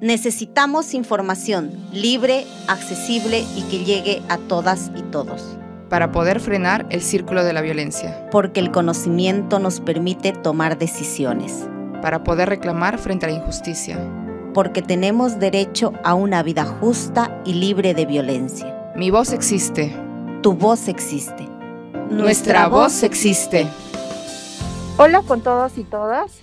Necesitamos información libre, accesible y que llegue a todas y todos. Para poder frenar el círculo de la violencia. Porque el conocimiento nos permite tomar decisiones. Para poder reclamar frente a la injusticia. Porque tenemos derecho a una vida justa y libre de violencia. Mi voz existe. Tu voz existe. Nuestra voz existe. Hola con todos y todas.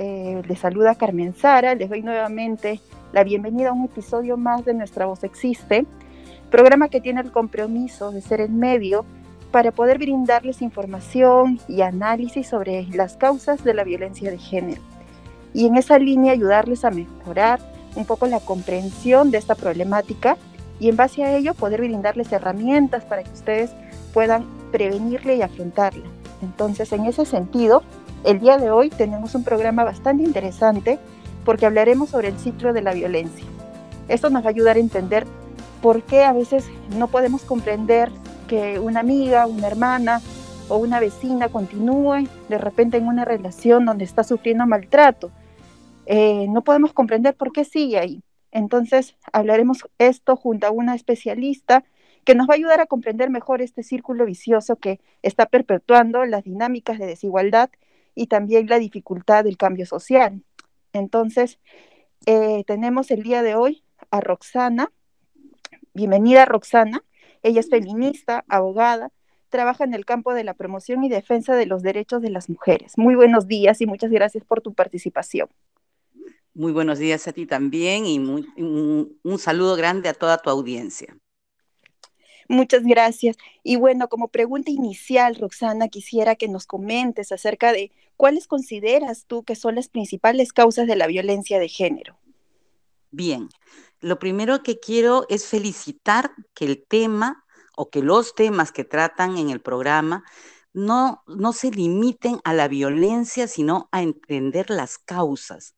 Eh, les saluda Carmen Sara, les doy nuevamente la bienvenida a un episodio más de Nuestra Voz Existe, programa que tiene el compromiso de ser el medio para poder brindarles información y análisis sobre las causas de la violencia de género y en esa línea ayudarles a mejorar un poco la comprensión de esta problemática y en base a ello poder brindarles herramientas para que ustedes puedan prevenirla y afrontarla. Entonces, en ese sentido, el día de hoy tenemos un programa bastante interesante porque hablaremos sobre el ciclo de la violencia. Esto nos va a ayudar a entender por qué a veces no podemos comprender que una amiga, una hermana o una vecina continúe de repente en una relación donde está sufriendo maltrato. Eh, no podemos comprender por qué sigue ahí. Entonces hablaremos esto junto a una especialista que nos va a ayudar a comprender mejor este círculo vicioso que está perpetuando las dinámicas de desigualdad y también la dificultad del cambio social. Entonces, eh, tenemos el día de hoy a Roxana. Bienvenida, Roxana. Ella es feminista, abogada, trabaja en el campo de la promoción y defensa de los derechos de las mujeres. Muy buenos días y muchas gracias por tu participación. Muy buenos días a ti también y un saludo grande a toda tu audiencia. Muchas gracias. Y bueno, como pregunta inicial, Roxana, quisiera que nos comentes acerca de cuáles consideras tú que son las principales causas de la violencia de género. Bien, lo primero que quiero es felicitar que el tema o que los temas que tratan en el programa no, no se limiten a la violencia, sino a entender las causas.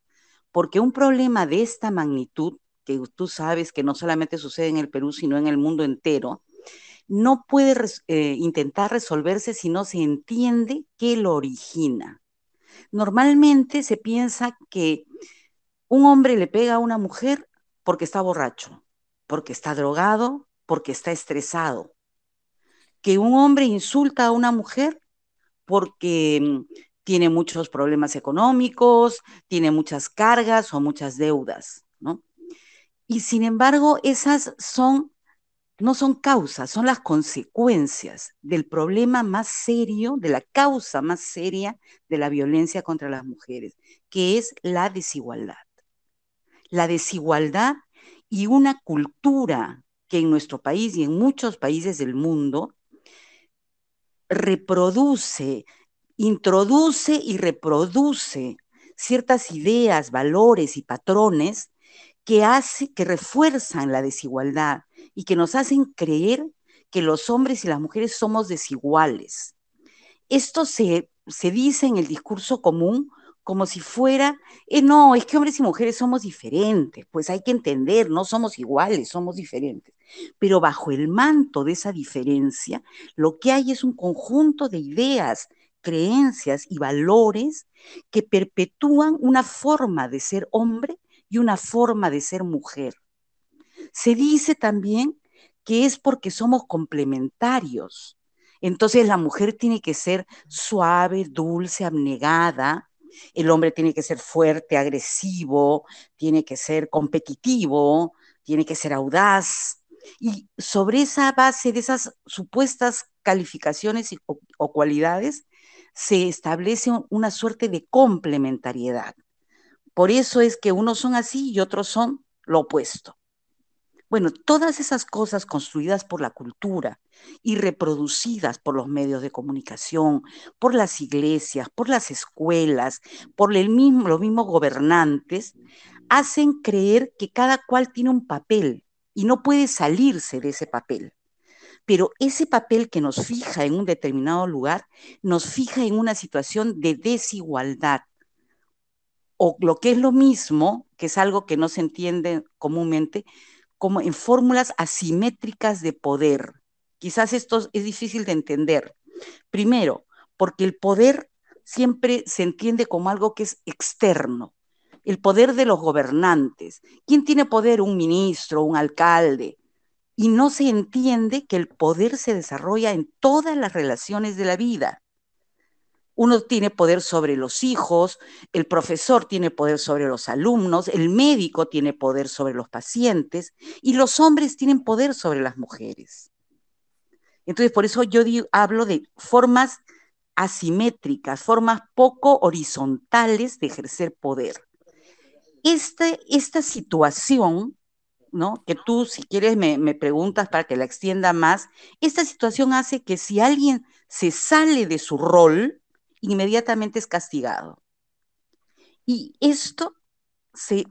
Porque un problema de esta magnitud, que tú sabes que no solamente sucede en el Perú, sino en el mundo entero, no puede eh, intentar resolverse si no se entiende qué lo origina. Normalmente se piensa que un hombre le pega a una mujer porque está borracho, porque está drogado, porque está estresado. Que un hombre insulta a una mujer porque mm, tiene muchos problemas económicos, tiene muchas cargas o muchas deudas, ¿no? Y sin embargo, esas son no son causas, son las consecuencias del problema más serio, de la causa más seria de la violencia contra las mujeres, que es la desigualdad. La desigualdad y una cultura que en nuestro país y en muchos países del mundo reproduce, introduce y reproduce ciertas ideas, valores y patrones que hace que refuerzan la desigualdad y que nos hacen creer que los hombres y las mujeres somos desiguales. Esto se, se dice en el discurso común como si fuera, eh, no, es que hombres y mujeres somos diferentes, pues hay que entender, no somos iguales, somos diferentes. Pero bajo el manto de esa diferencia, lo que hay es un conjunto de ideas, creencias y valores que perpetúan una forma de ser hombre y una forma de ser mujer. Se dice también que es porque somos complementarios. Entonces la mujer tiene que ser suave, dulce, abnegada. El hombre tiene que ser fuerte, agresivo, tiene que ser competitivo, tiene que ser audaz. Y sobre esa base de esas supuestas calificaciones o, cualidades, se establece una suerte de complementariedad. Por eso es que unos son así y otros son lo opuesto. Bueno, todas esas cosas construidas por la cultura y reproducidas por los medios de comunicación, por las iglesias, por las escuelas, por los mismos gobernantes, hacen creer que cada cual tiene un papel y no puede salirse de ese papel. Pero ese papel que nos fija en un determinado lugar, nos fija en una situación de desigualdad. O lo que es lo mismo, que es algo que no se entiende comúnmente, como en fórmulas asimétricas de poder. Quizás esto es difícil de entender. Primero, porque el poder siempre se entiende como algo que es externo, el poder de los gobernantes. ¿Quién tiene poder? Un ministro, un alcalde. Y no se entiende que el poder se desarrolla en todas las relaciones de la vida. Uno tiene poder sobre los hijos, el profesor tiene poder sobre los alumnos, el médico tiene poder sobre los pacientes y los hombres tienen poder sobre las mujeres. Entonces, por eso yo hablo de formas asimétricas, formas poco horizontales de ejercer poder. Este, esta situación, ¿no? que tú si quieres me, me preguntas para que la extienda más, esta situación hace que si alguien se sale de su rol, inmediatamente es castigado. Y esto se,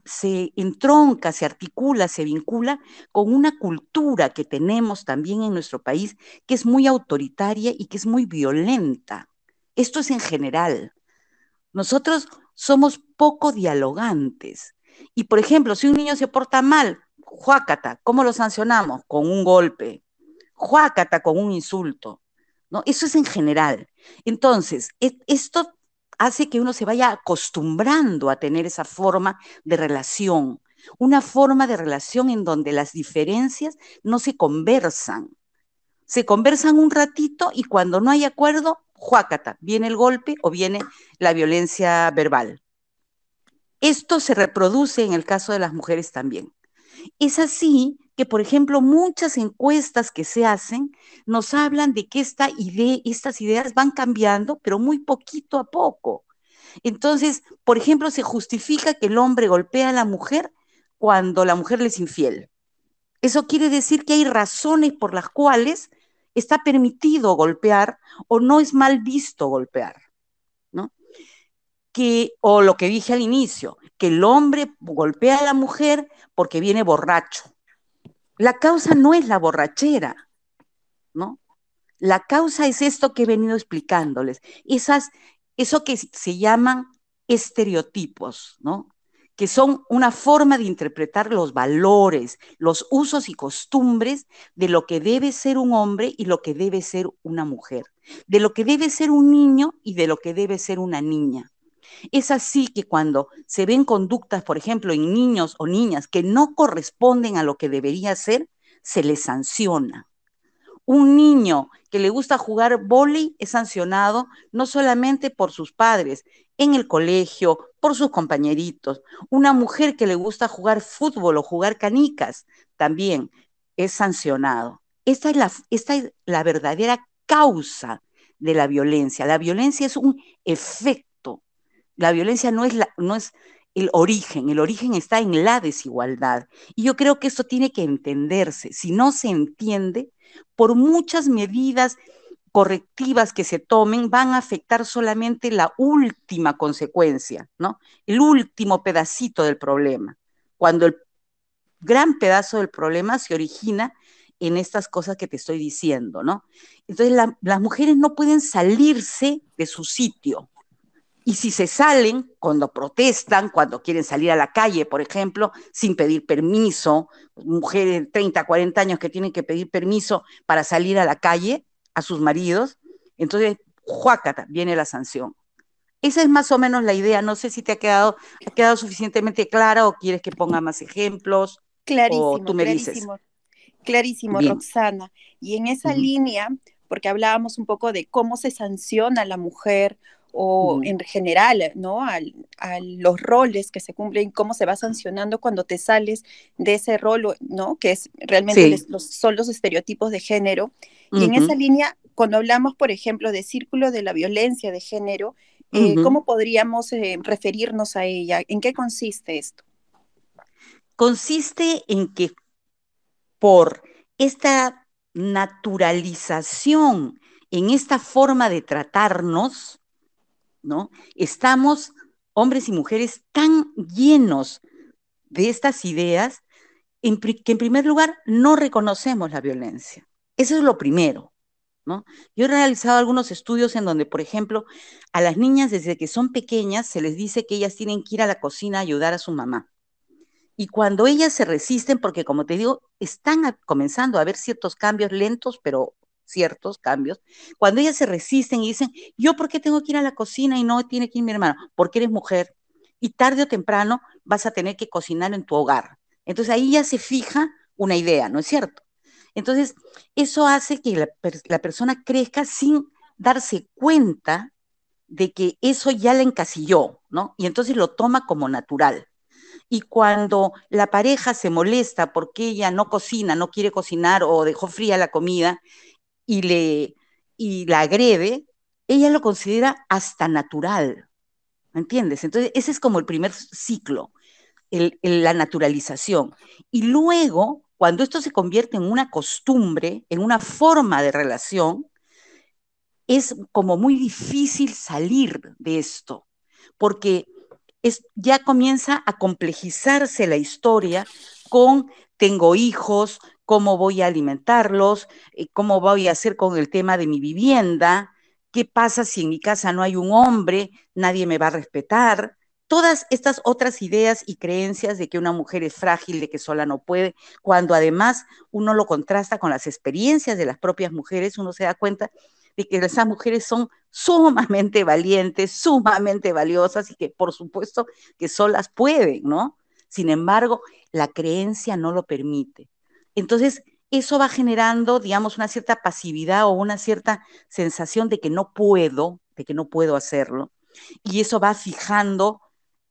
entronca, se articula, se vincula con una cultura que tenemos también en nuestro país, que es muy autoritaria y que es muy violenta. Esto es en general. Nosotros somos poco dialogantes. Y, por ejemplo, si un niño se porta mal, juácata, ¿cómo lo sancionamos? Con un golpe. Juácata con un insulto. ¿No? Eso es en general. Entonces, e, esto hace que uno se vaya acostumbrando a tener esa forma de relación, una forma de relación en donde las diferencias no se conversan. Se conversan un ratito y cuando no hay acuerdo, juácata, viene el golpe o viene la violencia verbal. Esto se reproduce en el caso de las mujeres también. Es así que, por ejemplo, muchas encuestas que se hacen nos hablan de que esta estas ideas van cambiando, pero muy poquito a poco. Entonces, por ejemplo, se justifica que el hombre golpea a la mujer cuando la mujer le es infiel. Eso quiere decir que hay razones por las cuales está permitido golpear o no es mal visto golpear. O lo que dije al inicio, que el hombre golpea a la mujer porque viene borracho la causa no es la borrachera, ¿no? La causa es esto que he venido explicándoles, esas, eso que se llaman estereotipos, ¿no? que son una forma de interpretar los valores, los usos y costumbres de lo que debe ser un hombre y lo que debe ser una mujer, de lo que debe ser un niño y de lo que debe ser una niña. Es así que cuando se ven conductas, por ejemplo, en niños o niñas que no corresponden a lo que debería ser, se les sanciona. Un niño que le gusta jugar vóley es sancionado no solamente por sus padres, en el colegio, por sus compañeritos. Una mujer que le gusta jugar fútbol o jugar canicas también es sancionado. Esta es la, esta es la verdadera causa de la violencia. La violencia es un efecto la violencia no es, la, no es el origen, el origen está en la desigualdad. Y yo creo que esto tiene que entenderse. Si no se entiende, por muchas medidas correctivas que se tomen, van a afectar solamente la última consecuencia, ¿no? El último pedacito del problema, cuando el gran pedazo del problema se origina en estas cosas que te estoy diciendo, ¿no? Entonces las mujeres no pueden salirse de su sitio, y si se salen, cuando protestan, cuando quieren salir a la calle, por ejemplo, sin pedir permiso, mujeres de 30, 40 años que tienen que pedir permiso para salir a la calle a sus maridos, entonces, juácata, viene la sanción. Esa es más o menos la idea. No sé si te ha quedado, ha quedado suficientemente clara o quieres que ponga más ejemplos. Clarísimo, o tú me clarísimo, dices. Clarísimo, Roxana. Y en esa línea, porque hablábamos un poco de cómo se sanciona a la mujer o en general, ¿no? A, los roles que se cumplen, cómo se va sancionando cuando te sales de ese rol, ¿no? Que es realmente los, son los estereotipos de género. Y en esa línea, cuando hablamos, por ejemplo, de círculo de la violencia de género, eh, ¿cómo podríamos eh, referirnos a ella? ¿En qué consiste esto? Consiste en que por esta naturalización en esta forma de tratarnos, ¿no? Estamos, hombres y mujeres, tan llenos de estas ideas que en primer lugar no reconocemos la violencia. Eso es lo primero. Yo he realizado algunos estudios en donde, por ejemplo, a las niñas desde que son pequeñas se les dice que ellas tienen que ir a la cocina a ayudar a su mamá. Y cuando ellas se resisten, porque como te digo, están comenzando a haber ciertos cambios lentos, pero ciertos cambios, cuando ellas se resisten y dicen, yo por qué tengo que ir a la cocina y no tiene que ir mi hermano, porque eres mujer, y tarde o temprano vas a tener que cocinar en tu hogar. Entonces ahí ya se fija una idea, ¿no es cierto? Entonces, eso hace que la, persona crezca sin darse cuenta de que eso ya la encasilló, ¿no? Y entonces lo toma como natural. Y cuando la pareja se molesta porque ella no cocina, no quiere cocinar o dejó fría la comida y, le, y la agrede, ella lo considera hasta natural. ¿Me entiendes? Entonces, ese es como el primer ciclo, la naturalización. Y luego, cuando esto se convierte en una costumbre, en una forma de relación, es como muy difícil salir de esto, porque es, ya comienza a complejizarse la historia con tengo hijos, cómo voy a alimentarlos, eh, cómo voy a hacer con el tema de mi vivienda, qué pasa si en mi casa no hay un hombre, nadie me va a respetar. Todas estas otras ideas y creencias de que una mujer es frágil, de que sola no puede, cuando además uno lo contrasta con las experiencias de las propias mujeres, uno se da cuenta de que esas mujeres son sumamente valientes, sumamente valiosas y que por supuesto que solas pueden, ¿no? Sin embargo, la creencia no lo permite. Entonces, eso va generando, digamos, una cierta pasividad o una cierta sensación de que no puedo, de que no puedo hacerlo. Y eso va fijando,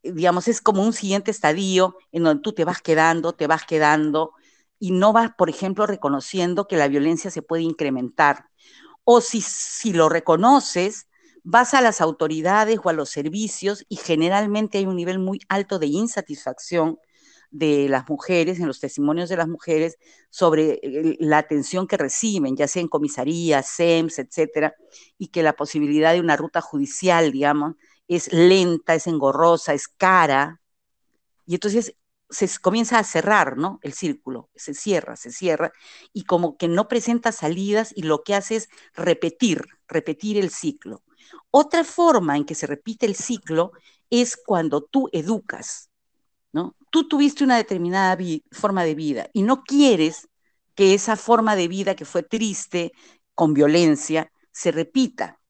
eh, digamos, es como un siguiente estadio en donde tú te vas quedando, te vas quedando y no vas, por ejemplo, reconociendo que la violencia se puede incrementar o si, si lo reconoces, vas a las autoridades o a los servicios y generalmente hay un nivel muy alto de insatisfacción de las mujeres, en los testimonios de las mujeres, sobre la atención que reciben, ya sea en comisarías, SEMS, etcétera, y que la posibilidad de una ruta judicial, digamos, es lenta, es engorrosa, es cara. Y entonces se comienza a cerrar, ¿no? El círculo, se cierra, se cierra, y como que no presenta salidas y lo que hace es repetir, repetir el ciclo. Otra forma en que se repite el ciclo es cuando tú educas, ¿no? Tú tuviste una determinada forma de vida y no quieres que esa forma de vida que fue triste, con violencia, se repita.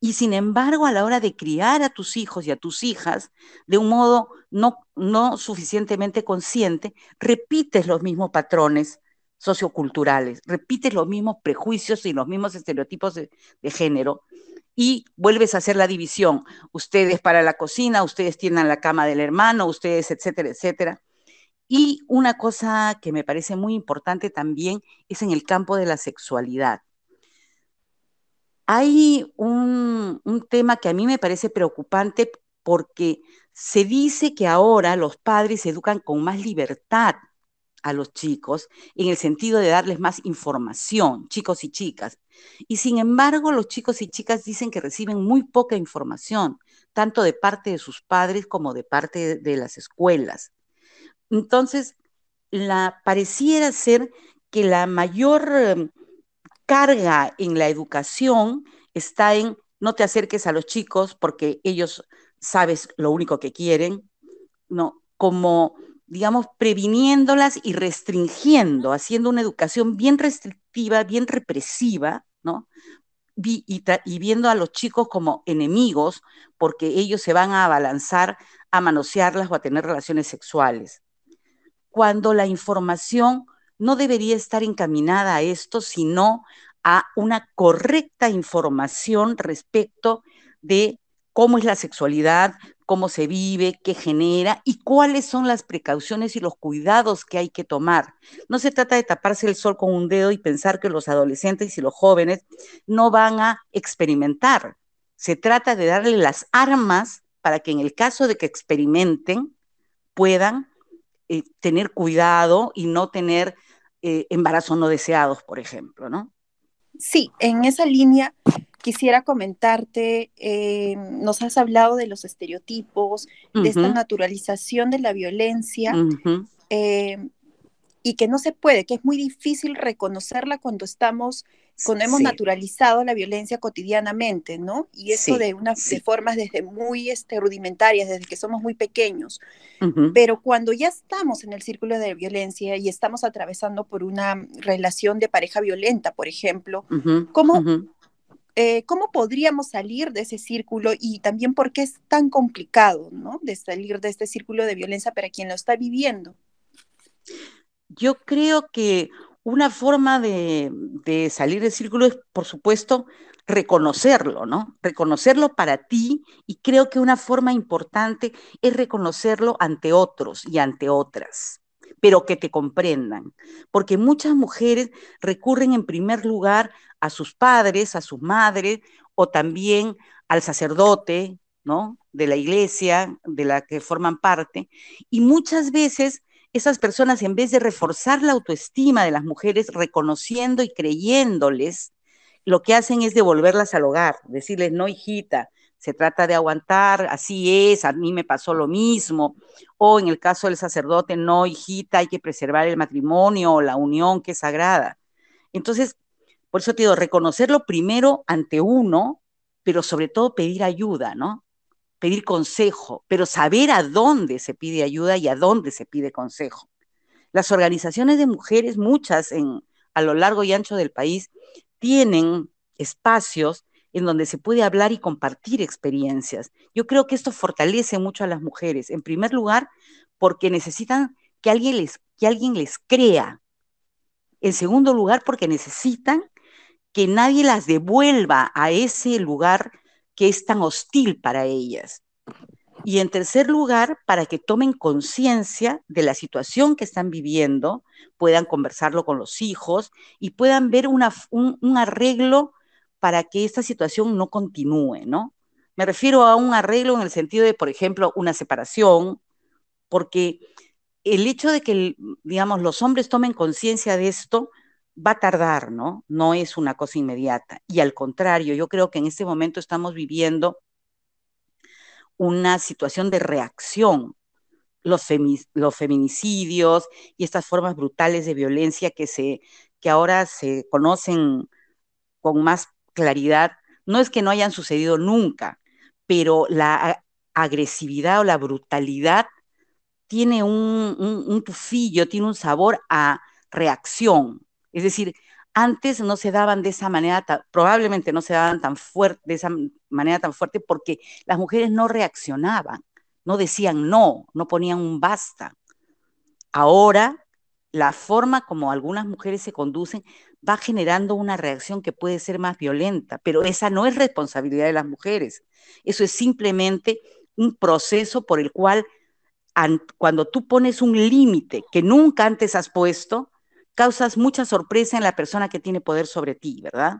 Y sin embargo, a la hora de criar a tus hijos y a tus hijas de un modo no, no suficientemente consciente, repites los mismos patrones socioculturales, repites los mismos prejuicios y los mismos estereotipos de, de género y vuelves a hacer la división. Ustedes para la cocina, ustedes tienen la cama del hermano, ustedes, etcétera, etcétera. Y una cosa que me parece muy importante también es en el campo de la sexualidad. Hay un, tema que a mí me parece preocupante porque se dice que ahora los padres educan con más libertad a los chicos en el sentido de darles más información, chicos y chicas. Y sin embargo, los chicos y chicas dicen que reciben muy poca información, tanto de parte de sus padres como de parte de las escuelas. Entonces, la, pareciera ser que la mayor em, carga en la educación está en no te acerques a los chicos porque ellos sabes lo único que quieren, no, como digamos previniéndolas y restringiendo, haciendo una educación bien restrictiva, bien represiva, ¿no? Y, y, viendo a los chicos como enemigos porque ellos se van a abalanzar a manosearlas o a tener relaciones sexuales. Cuando la información no debería estar encaminada a esto, sino a una correcta información respecto de cómo es la sexualidad, cómo se vive, qué genera y cuáles son las precauciones y los cuidados que hay que tomar. No se trata de taparse el sol con un dedo y pensar que los adolescentes y los jóvenes no van a experimentar. Se trata de darle las armas para que en el caso de que experimenten puedan eh, tener cuidado y no tener eh, embarazos no deseados, por ejemplo, ¿no? Sí, en esa línea quisiera comentarte, eh, nos has hablado de los estereotipos, de esta naturalización de la violencia, y que no se puede, que es muy difícil reconocerla cuando estamos, cuando hemos naturalizado la violencia cotidianamente, ¿no? Y esto de unas formas desde muy este, rudimentarias, desde que somos muy pequeños. Pero cuando ya estamos en el círculo de violencia y estamos atravesando por una relación de pareja violenta, por ejemplo, ¿cómo, eh, ¿cómo podríamos salir de ese círculo y también por qué es tan complicado, ¿no? De salir de este círculo de violencia para quien lo está viviendo. Yo creo que una forma de, de salir del círculo es, por supuesto, reconocerlo, ¿no? Reconocerlo para ti y creo que una forma importante es reconocerlo ante otros y ante otras pero que te comprendan, porque muchas mujeres recurren en primer lugar a sus padres, a sus madres o también al sacerdote, ¿no? De la iglesia de la que forman parte, y muchas veces esas personas en vez de reforzar la autoestima de las mujeres reconociendo y creyéndoles, lo que hacen es devolverlas al hogar, decirles, no, hijita, se trata de aguantar, así es, a mí me pasó lo mismo, o en el caso del sacerdote, no, hijita, hay que preservar el matrimonio o la unión que es sagrada. Entonces, por eso te digo, reconocerlo primero ante uno, pero sobre todo pedir ayuda, ¿no? Pedir consejo, pero saber a dónde se pide ayuda y a dónde se pide consejo. Las organizaciones de mujeres, muchas en, a lo largo y ancho del país, tienen espacios en donde se puede hablar y compartir experiencias. Yo creo que esto fortalece mucho a las mujeres, en primer lugar, porque necesitan que alguien les, que alguien les crea. En segundo lugar, porque necesitan que nadie las devuelva a ese lugar que es tan hostil para ellas. Y en tercer lugar, para que tomen conciencia de la situación que están viviendo, puedan conversarlo con los hijos y puedan ver un, un arreglo para que esta situación no continúe, ¿no? Me refiero a un arreglo en el sentido de, por ejemplo, una separación, porque el hecho de que, digamos, los hombres tomen conciencia de esto va a tardar, ¿no? No es una cosa inmediata. Y al contrario, yo creo que en este momento estamos viviendo una situación de reacción. Los, feminicidios y estas formas brutales de violencia que, se, que ahora se conocen con más claridad, no es que no hayan sucedido nunca, pero la agresividad o la brutalidad tiene un, tufillo, tiene un sabor a reacción. Es decir, antes no se daban de esa manera, probablemente no se daban tan fuerte, de esa manera tan fuerte porque las mujeres no reaccionaban, no decían no, no ponían un basta. Ahora, la forma como algunas mujeres se conducen va generando una reacción que puede ser más violenta, pero esa no es responsabilidad de las mujeres. Eso es simplemente un proceso por el cual cuando tú pones un límite que nunca antes has puesto, causas mucha sorpresa en la persona que tiene poder sobre ti, ¿verdad?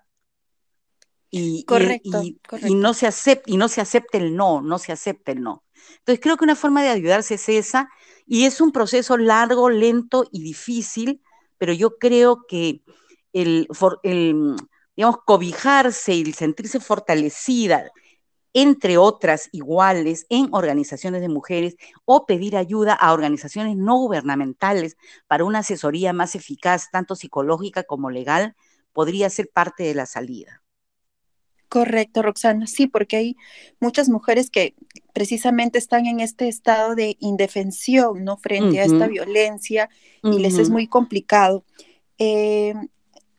Y, correcto, y, no se acepta, y no se acepta el no, no se acepta el no. Entonces creo que una forma de ayudarse es esa, y es un proceso largo, lento y difícil, pero yo creo que el, digamos, cobijarse y sentirse fortalecida, entre otras iguales, en organizaciones de mujeres o pedir ayuda a organizaciones no gubernamentales para una asesoría más eficaz, tanto psicológica como legal, podría ser parte de la salida. Correcto, Roxana. Sí, porque hay muchas mujeres que precisamente están en este estado de indefensión, ¿no? Frente a esta violencia y les es muy complicado. Eh,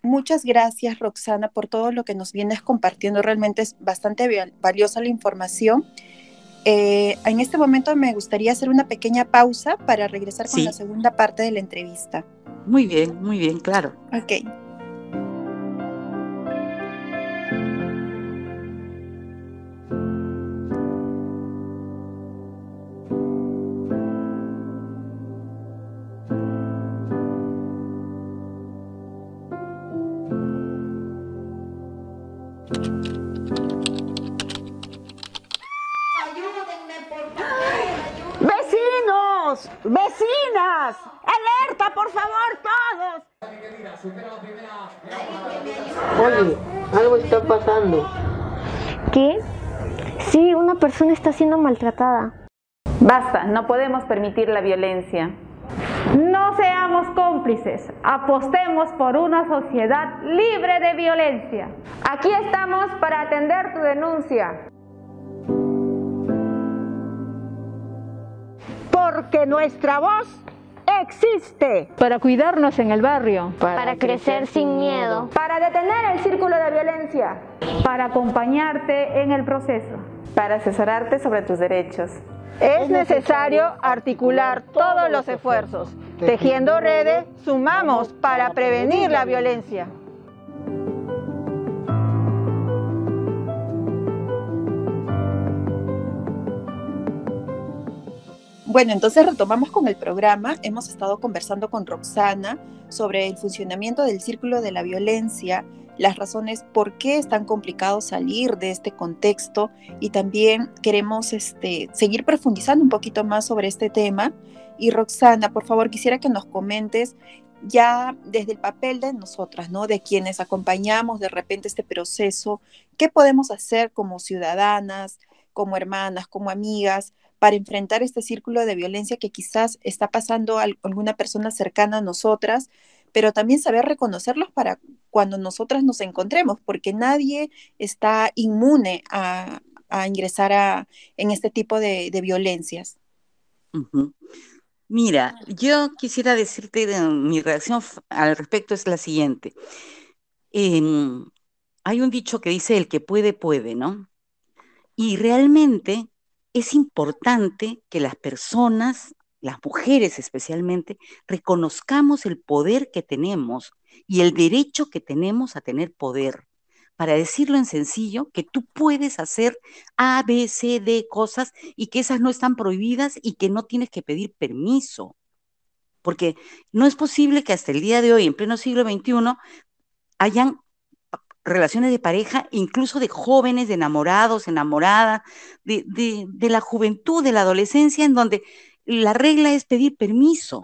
Muchas gracias, Roxana, por todo lo que nos vienes compartiendo. Realmente es bastante valiosa la información. Eh, en este momento me gustaría hacer una pequeña pausa para regresar con la segunda parte de la entrevista. Muy bien, muy bien, claro. Ok. Está siendo maltratada. Basta, no podemos permitir la violencia. No seamos cómplices, apostemos por una sociedad libre de violencia. Aquí estamos para atender tu denuncia. porque nuestra voz existe. Para cuidarnos en el barrio. Para, para crecer sin miedo. Para detener el círculo de violencia. Para acompañarte en el proceso. Para asesorarte sobre tus derechos. Es necesario articular todos los esfuerzos. Tejiendo redes, sumamos para prevenir la violencia. Bueno, entonces retomamos con el programa. Hemos estado conversando con Roxana sobre el funcionamiento del círculo de la violencia, las razones por qué es tan complicado salir de este contexto y también queremos este, seguir profundizando un poquito más sobre este tema. Y Roxana, por favor, quisiera que nos comentes ya desde el papel de nosotras, ¿no? De quienes acompañamos de repente este proceso, ¿qué podemos hacer como ciudadanas, como hermanas, como amigas, para enfrentar este círculo de violencia que quizás está pasando a alguna persona cercana a nosotras, pero también saber reconocerlos para cuando nosotras nos encontremos, porque nadie está inmune a, ingresar a, en este tipo de, violencias. Mira, yo quisiera decirte, mi reacción al respecto es la siguiente. Em, hay un dicho que dice, el que puede, puede, ¿no? Y realmente es importante que las personas, las mujeres especialmente, reconozcamos el poder que tenemos y el derecho que tenemos a tener poder. Para decirlo en sencillo, que tú puedes hacer A, B, C, D cosas y que esas no están prohibidas y que no tienes que pedir permiso. Porque no es posible que hasta el día de hoy, en pleno siglo XXI, hayan relaciones de pareja, incluso de jóvenes, de enamorados, enamoradas, de, de, la juventud, de la adolescencia, en donde la regla es pedir permiso.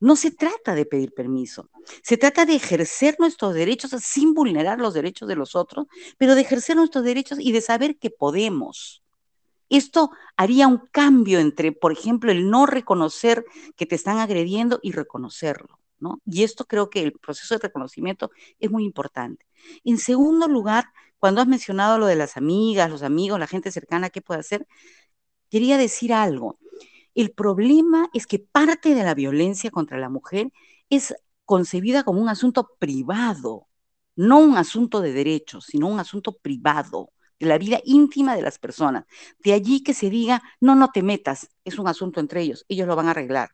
No se trata de pedir permiso, se trata de ejercer nuestros derechos sin vulnerar los derechos de los otros, pero de ejercer nuestros derechos y de saber que podemos. Esto haría un cambio entre, por ejemplo, el no reconocer que te están agrediendo y reconocerlo. Y esto creo que el proceso de reconocimiento es muy importante. En segundo lugar, cuando has mencionado lo de las amigas, los amigos, la gente cercana, ¿qué puede hacer? Quería decir algo. El problema es que parte de la violencia contra la mujer es concebida como un asunto privado, no un asunto de derechos, sino un asunto privado de la vida íntima de las personas. De allí que se diga, no, no te metas, es un asunto entre ellos, ellos lo van a arreglar.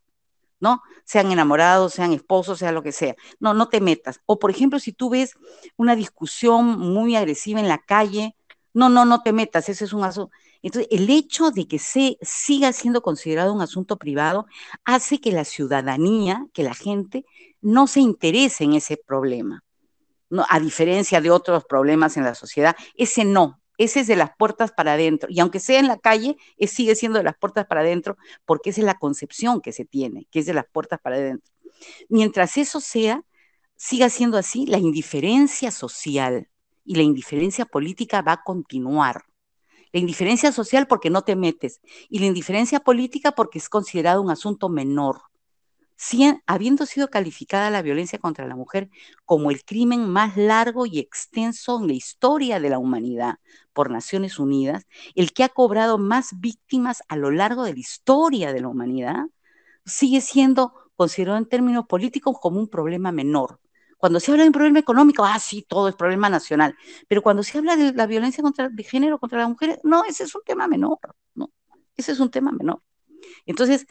¿no? Sean enamorados, sean esposos, sea lo que sea. No, no te metas. O por ejemplo, si tú ves una discusión muy agresiva en la calle, no, no, no te metas, ese es un asunto. Entonces, el hecho de que se siga siendo considerado un asunto privado hace que la ciudadanía, que la gente, no se interese en ese problema. No, a diferencia de otros problemas en la sociedad, ese no, ese es de las puertas para adentro. Y aunque sea en la calle, sigue siendo de las puertas para adentro porque esa es la concepción que se tiene, que es de las puertas para adentro. Mientras eso sea, siga siendo así, la indiferencia social y la indiferencia política va a continuar. La indiferencia social porque no te metes y la indiferencia política porque es considerado un asunto menor habiendo sido calificada la violencia contra la mujer como el crimen más largo y extenso en la historia de la humanidad por Naciones Unidas, el que ha cobrado más víctimas a lo largo de la historia de la humanidad, sigue siendo considerado en términos políticos como un problema menor. Cuando se habla de un problema económico, ah, sí, todo es problema nacional. Pero cuando se habla de la violencia contra, de género contra las mujeres, no, ese es un tema menor, ¿no? Ese es un tema menor. Entonces,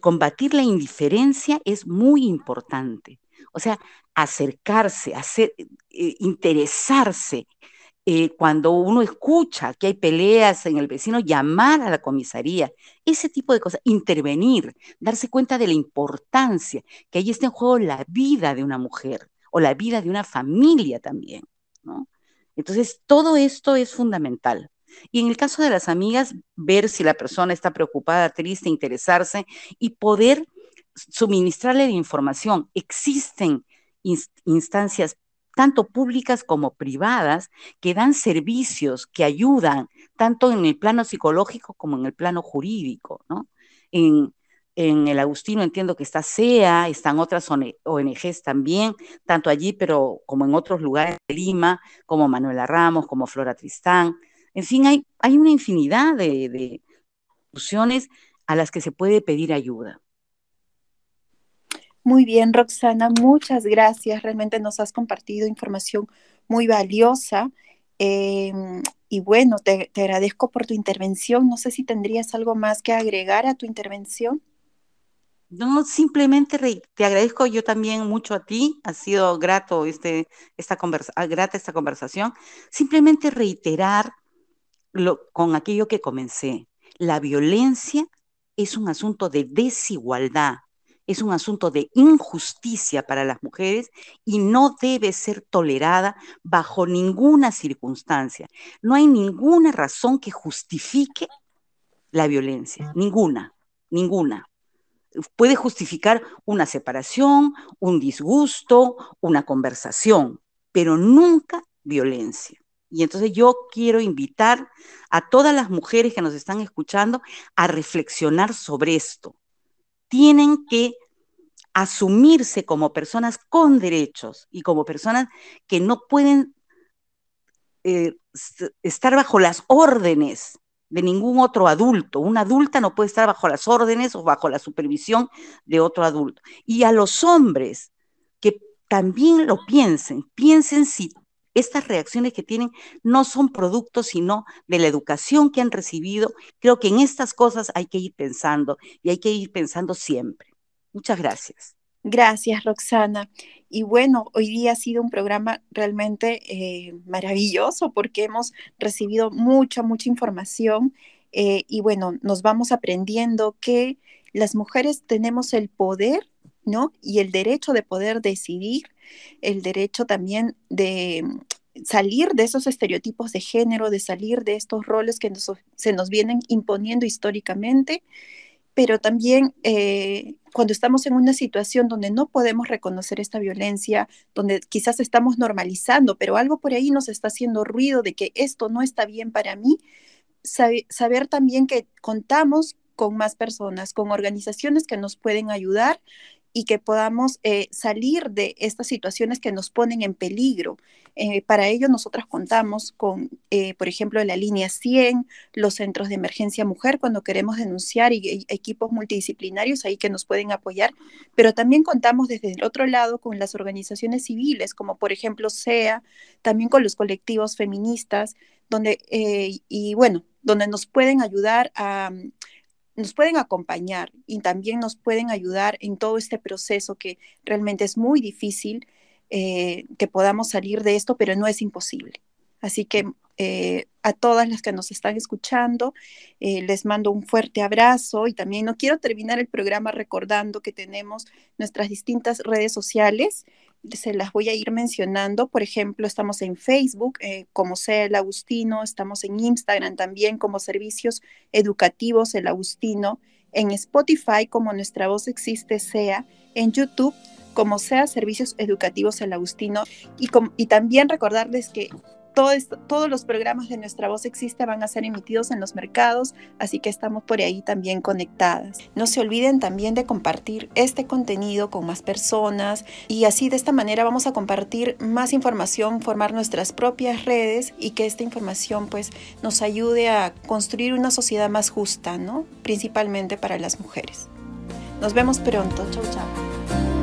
combatir la indiferencia es muy importante. O sea, acercarse, hacer, eh, interesarse. Eh, cuando uno escucha que hay peleas en el vecino, llamar a la comisaría, ese tipo de cosas, intervenir, darse cuenta de la importancia, que ahí está en juego la vida de una mujer o la vida de una familia también. Entonces, todo esto es fundamental. Y en el caso de las amigas, ver si la persona está preocupada, triste, interesarse y poder suministrarle la información. Existen instancias tanto públicas como privadas que dan servicios que ayudan tanto en el plano psicológico como en el plano jurídico, ¿no? En, en el Agustino entiendo que está SEA, están otras ONGs también, tanto allí, pero como en otros lugares de Lima, como Manuela Ramos, como Flora Tristán, en fin, hay, una infinidad de, de a las que se puede pedir ayuda. Muy bien, Roxana, muchas gracias. Realmente nos has compartido información muy valiosa. Em, y bueno, te, te, agradezco por tu intervención. No sé si tendrías algo más que agregar a tu intervención. No, simplemente te agradezco yo también mucho a ti. Ha sido grato este, esta conversa, ah, grata esta conversación. Simplemente reiterar lo, con aquello que comencé. La violencia es un asunto de desigualdad es un asunto de injusticia para las mujeres y no debe ser tolerada bajo ninguna circunstancia. No hay ninguna razón que justifique la violencia, ninguna, ninguna. Puede justificar una separación, un disgusto, una conversación, pero nunca violencia. Y entonces yo quiero invitar a todas las mujeres que nos están escuchando a reflexionar sobre esto tienen que asumirse como personas con derechos y como personas que no pueden eh, estar bajo las órdenes de ningún otro adulto. Una adulta no puede estar bajo las órdenes o bajo la supervisión de otro adulto. Y a los hombres que también lo piensen, piensen si estas reacciones que tienen no son productos sino de la educación que han recibido. Creo que en estas cosas hay que ir pensando y hay que ir pensando siempre. Muchas gracias. Gracias, Roxana. Y bueno, hoy día ha sido un programa realmente eh, maravilloso porque hemos recibido mucha, mucha información eh, y bueno, nos vamos aprendiendo que las mujeres tenemos el poder, ¿no? Y el derecho de poder decidir el derecho también de mm, salir de esos estereotipos de género, de salir de estos roles que se nos vienen imponiendo históricamente, pero también eh, cuando estamos en una situación donde no podemos reconocer esta violencia, donde quizás estamos normalizando, pero algo por ahí nos está haciendo ruido de que esto no está bien para mí, saber también que contamos con más personas, con organizaciones que nos pueden ayudar y que podamos eh, salir de estas situaciones que nos ponen en peligro. Eh, para ello, nosotras contamos con, eh, por ejemplo, la línea 100, los centros de emergencia mujer cuando queremos denunciar y, equipos multidisciplinarios ahí que nos pueden apoyar, pero también contamos desde el otro lado con las organizaciones civiles, como por ejemplo SEA, también con los colectivos feministas, donde, y bueno, donde nos pueden ayudar a nos pueden acompañar y también nos pueden ayudar en todo este proceso que realmente es muy difícil eh, que podamos salir de esto, pero no es imposible. Así que eh, a todas las que nos están escuchando, eh, les mando un fuerte abrazo y también no quiero terminar el programa recordando que tenemos nuestras distintas redes sociales se las voy a ir mencionando. Por ejemplo, estamos en Facebook eh, como sea el Agustino, estamos en Instagram también como Servicios Educativos el Agustino, en Spotify como Nuestra Voz Existe sea, en YouTube como sea Servicios Educativos el Agustino y, y también recordarles que todos los programas de Nuestra Voz Existe van a ser emitidos en los mercados, así que estamos por ahí también conectadas. No se olviden también de compartir este contenido con más personas y así de esta manera vamos a compartir más información, formar nuestras propias redes y que esta información pues nos ayude a construir una sociedad más justa, ¿no? Principalmente para las mujeres. Nos vemos pronto. Chau, chau.